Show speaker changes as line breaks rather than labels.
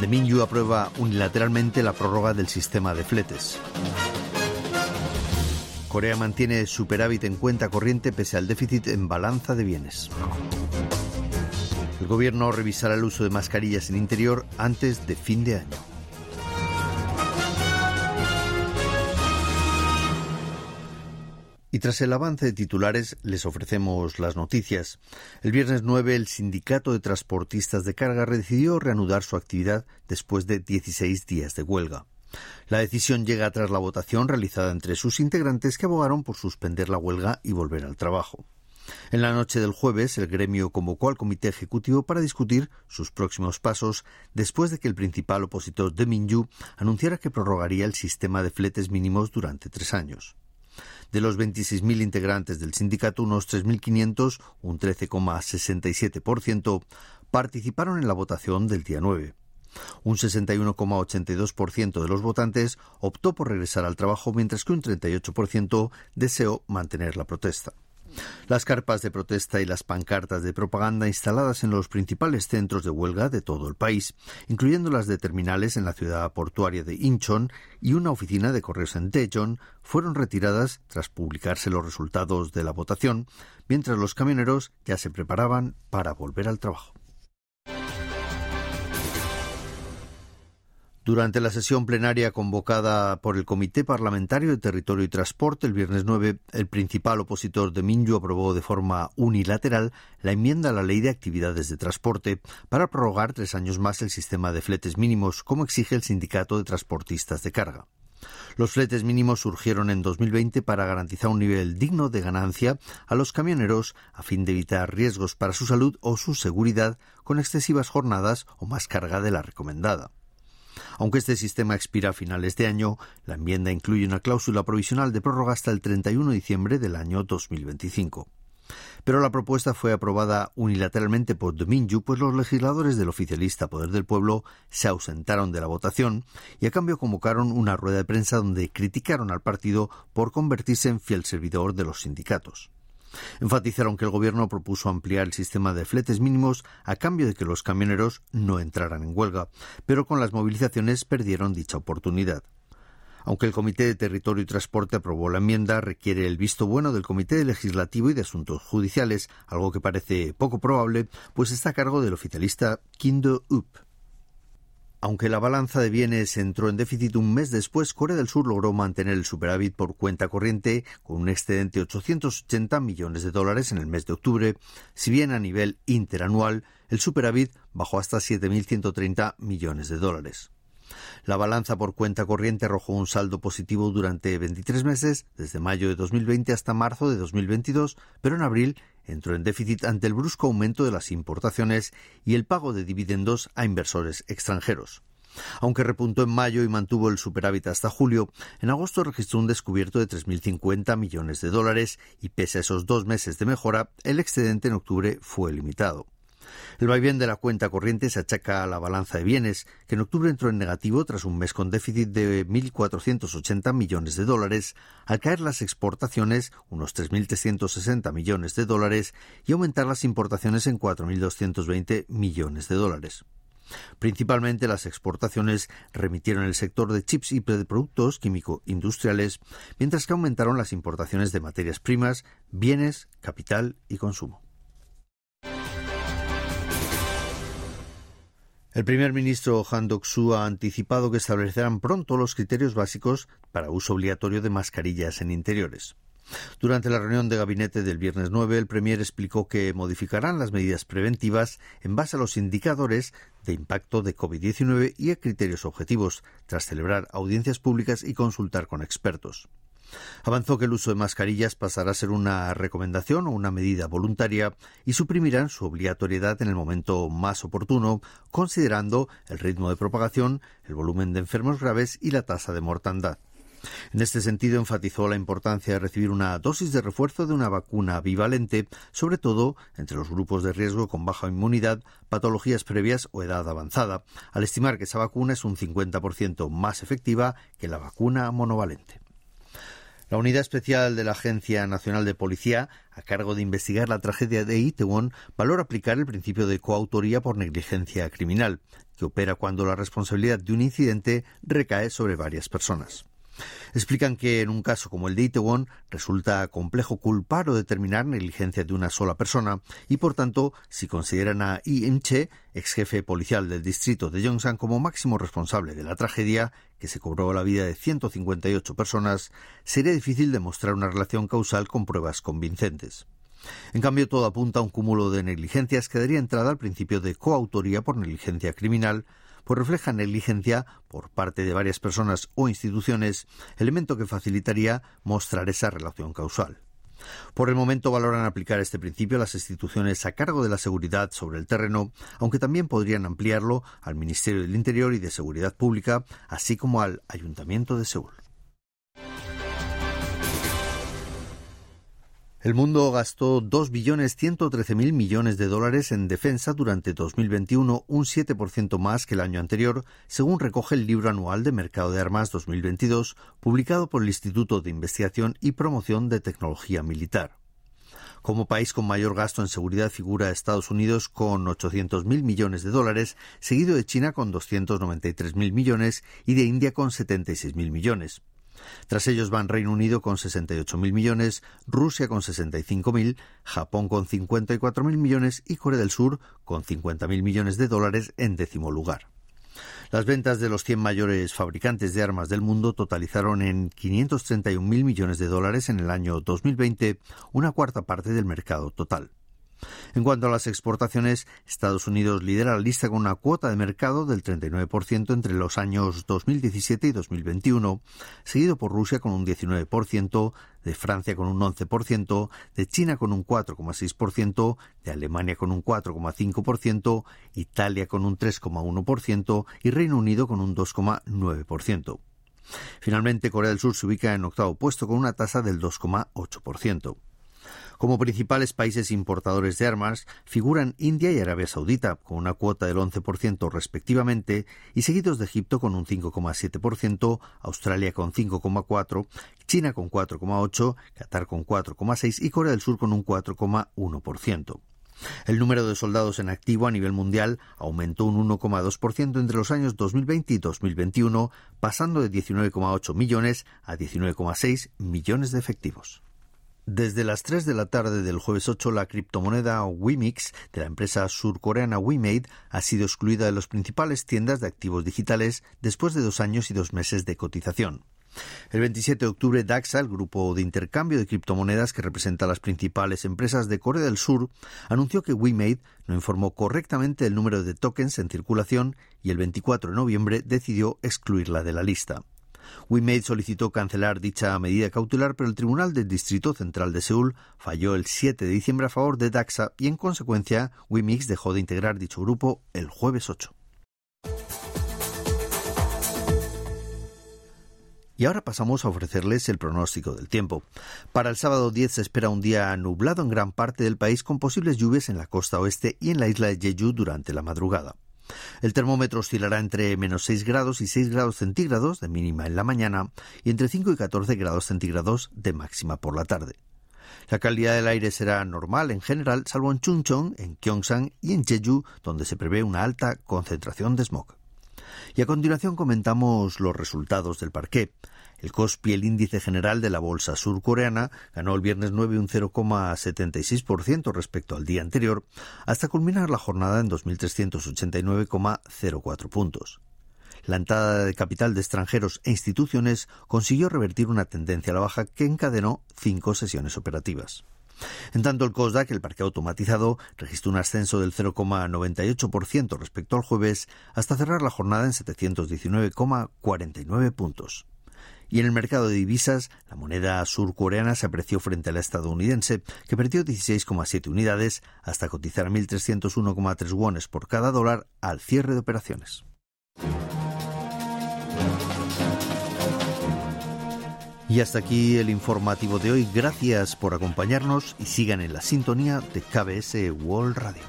De Minyu aprueba unilateralmente la prórroga del sistema de fletes. Corea mantiene superávit en cuenta corriente pese al déficit en balanza de bienes. El gobierno revisará el uso de mascarillas en interior antes de fin de año. Y tras el avance de titulares, les ofrecemos las noticias. El viernes 9, el Sindicato de Transportistas de Carga decidió reanudar su actividad después de 16 días de huelga. La decisión llega tras la votación realizada entre sus integrantes que abogaron por suspender la huelga y volver al trabajo. En la noche del jueves, el gremio convocó al comité ejecutivo para discutir sus próximos pasos después de que el principal opositor de Minyu anunciara que prorrogaría el sistema de fletes mínimos durante tres años. De los 26.000 integrantes del sindicato, unos 3.500, un 13,67%, participaron en la votación del día 9. Un 61,82% de los votantes optó por regresar al trabajo, mientras que un 38% deseó mantener la protesta. Las carpas de protesta y las pancartas de propaganda instaladas en los principales centros de huelga de todo el país, incluyendo las de terminales en la ciudad portuaria de Incheon y una oficina de correos en Daejeon, fueron retiradas tras publicarse los resultados de la votación, mientras los camioneros ya se preparaban para volver al trabajo. Durante la sesión plenaria convocada por el Comité Parlamentario de Territorio y Transporte el viernes 9, el principal opositor de Minyu aprobó de forma unilateral la enmienda a la Ley de Actividades de Transporte para prorrogar tres años más el sistema de fletes mínimos, como exige el Sindicato de Transportistas de Carga. Los fletes mínimos surgieron en 2020 para garantizar un nivel digno de ganancia a los camioneros a fin de evitar riesgos para su salud o su seguridad con excesivas jornadas o más carga de la recomendada. Aunque este sistema expira a finales de año, la enmienda incluye una cláusula provisional de prórroga hasta el 31 de diciembre del año 2025. Pero la propuesta fue aprobada unilateralmente por Domingu, pues los legisladores del oficialista Poder del Pueblo se ausentaron de la votación y a cambio convocaron una rueda de prensa donde criticaron al partido por convertirse en fiel servidor de los sindicatos. Enfatizaron que el gobierno propuso ampliar el sistema de fletes mínimos a cambio de que los camioneros no entraran en huelga, pero con las movilizaciones perdieron dicha oportunidad. Aunque el Comité de Territorio y Transporte aprobó la enmienda, requiere el visto bueno del Comité Legislativo y de Asuntos Judiciales, algo que parece poco probable, pues está a cargo del oficialista Kindo Up. Aunque la balanza de bienes entró en déficit un mes después, Corea del Sur logró mantener el superávit por cuenta corriente con un excedente de 880 millones de dólares en el mes de octubre, si bien a nivel interanual el superávit bajó hasta 7.130 millones de dólares. La balanza por cuenta corriente arrojó un saldo positivo durante 23 meses, desde mayo de 2020 hasta marzo de 2022, pero en abril entró en déficit ante el brusco aumento de las importaciones y el pago de dividendos a inversores extranjeros. Aunque repuntó en mayo y mantuvo el superávit hasta julio, en agosto registró un descubierto de 3.050 millones de dólares y pese a esos dos meses de mejora, el excedente en octubre fue limitado. El vaivén de la cuenta corriente se achaca a la balanza de bienes, que en octubre entró en negativo tras un mes con déficit de 1.480 millones de dólares, al caer las exportaciones unos 3.360 millones de dólares y aumentar las importaciones en 4.220 millones de dólares. Principalmente las exportaciones remitieron el sector de chips y productos químico-industriales, mientras que aumentaron las importaciones de materias primas, bienes, capital y consumo. El primer ministro Han Dok-soo ha anticipado que establecerán pronto los criterios básicos para uso obligatorio de mascarillas en interiores. Durante la reunión de gabinete del viernes 9, el Premier explicó que modificarán las medidas preventivas en base a los indicadores de impacto de COVID-19 y a criterios objetivos, tras celebrar audiencias públicas y consultar con expertos. Avanzó que el uso de mascarillas pasará a ser una recomendación o una medida voluntaria y suprimirán su obligatoriedad en el momento más oportuno, considerando el ritmo de propagación, el volumen de enfermos graves y la tasa de mortandad. En este sentido, enfatizó la importancia de recibir una dosis de refuerzo de una vacuna bivalente, sobre todo entre los grupos de riesgo con baja inmunidad, patologías previas o edad avanzada, al estimar que esa vacuna es un 50% más efectiva que la vacuna monovalente. La Unidad Especial de la Agencia Nacional de Policía, a cargo de investigar la tragedia de Itaewon, valora aplicar el principio de coautoría por negligencia criminal, que opera cuando la responsabilidad de un incidente recae sobre varias personas. Explican que en un caso como el de Itaewon resulta complejo culpar o determinar negligencia de una sola persona y por tanto si consideran a Im-che, ex jefe policial del distrito de Yongsan como máximo responsable de la tragedia que se cobró la vida de 158 personas, sería difícil demostrar una relación causal con pruebas convincentes. En cambio, todo apunta a un cúmulo de negligencias que daría entrada al principio de coautoría por negligencia criminal, pues refleja negligencia por parte de varias personas o instituciones, elemento que facilitaría mostrar esa relación causal. Por el momento valoran aplicar este principio a las instituciones a cargo de la seguridad sobre el terreno, aunque también podrían ampliarlo al Ministerio del Interior y de Seguridad Pública, así como al Ayuntamiento de Seúl. El mundo gastó 2.113.000 millones de dólares en defensa durante 2021, un 7% más que el año anterior, según recoge el libro anual de Mercado de Armas 2022, publicado por el Instituto de Investigación y Promoción de Tecnología Militar. Como país con mayor gasto en seguridad figura Estados Unidos con 800.000 millones de dólares, seguido de China con 293.000 millones y de India con 76.000 millones. Tras ellos van Reino Unido con 68.000 millones, Rusia con 65.000, Japón con 54.000 millones y Corea del Sur con 50.000 millones de dólares en décimo lugar. Las ventas de los 100 mayores fabricantes de armas del mundo totalizaron en 531.000 millones de dólares en el año 2020, una cuarta parte del mercado total. En cuanto a las exportaciones, Estados Unidos lidera la lista con una cuota de mercado del 39% entre los años 2017 y 2021, seguido por Rusia con un 19%, de Francia con un 11%, de China con un 4,6%, de Alemania con un 4,5%, Italia con un 3,1% y Reino Unido con un 2,9%. Finalmente, Corea del Sur se ubica en octavo puesto con una tasa del 2,8%. Como principales países importadores de armas figuran India y Arabia Saudita, con una cuota del 11% respectivamente, y seguidos de Egipto con un 5,7%, Australia con 5,4%, China con 4,8%, Qatar con 4,6% y Corea del Sur con un 4,1%. El número de soldados en activo a nivel mundial aumentó un 1,2% entre los años 2020 y 2021, pasando de 19,8 millones a 19,6 millones de efectivos. Desde las 3 de la tarde del jueves 8, la criptomoneda Wimix de la empresa surcoreana WeMade ha sido excluida de las principales tiendas de activos digitales después de dos años y dos meses de cotización. El 27 de octubre, Daxa, el grupo de intercambio de criptomonedas que representa a las principales empresas de Corea del Sur, anunció que WeMade no informó correctamente el número de tokens en circulación y el 24 de noviembre decidió excluirla de la lista. WeMade solicitó cancelar dicha medida cautelar, pero el Tribunal del Distrito Central de Seúl falló el 7 de diciembre a favor de Daxa y en consecuencia WeMix dejó de integrar dicho grupo el jueves 8. Y ahora pasamos a ofrecerles el pronóstico del tiempo. Para el sábado 10 se espera un día nublado en gran parte del país con posibles lluvias en la costa oeste y en la isla de Jeju durante la madrugada. El termómetro oscilará entre menos 6 grados y 6 grados centígrados de mínima en la mañana y entre 5 y 14 grados centígrados de máxima por la tarde. La calidad del aire será normal en general, salvo en Chuncheon, en Gyeongsang y en Jeju, donde se prevé una alta concentración de smog. Y a continuación comentamos los resultados del parqué. El KOSPI, el índice general de la bolsa surcoreana, ganó el viernes 9 un 0,76% respecto al día anterior, hasta culminar la jornada en 2.389,04 puntos. La entrada de capital de extranjeros e instituciones consiguió revertir una tendencia a la baja que encadenó cinco sesiones operativas. En tanto, el COSDAC, el parque automatizado, registró un ascenso del 0,98% respecto al jueves hasta cerrar la jornada en 719,49 puntos. Y en el mercado de divisas, la moneda surcoreana se apreció frente a la estadounidense, que perdió 16,7 unidades hasta cotizar a 1.301,3 wones por cada dólar al cierre de operaciones. Y hasta aquí el informativo de hoy. Gracias por acompañarnos y sigan en la sintonía de KBS World Radio.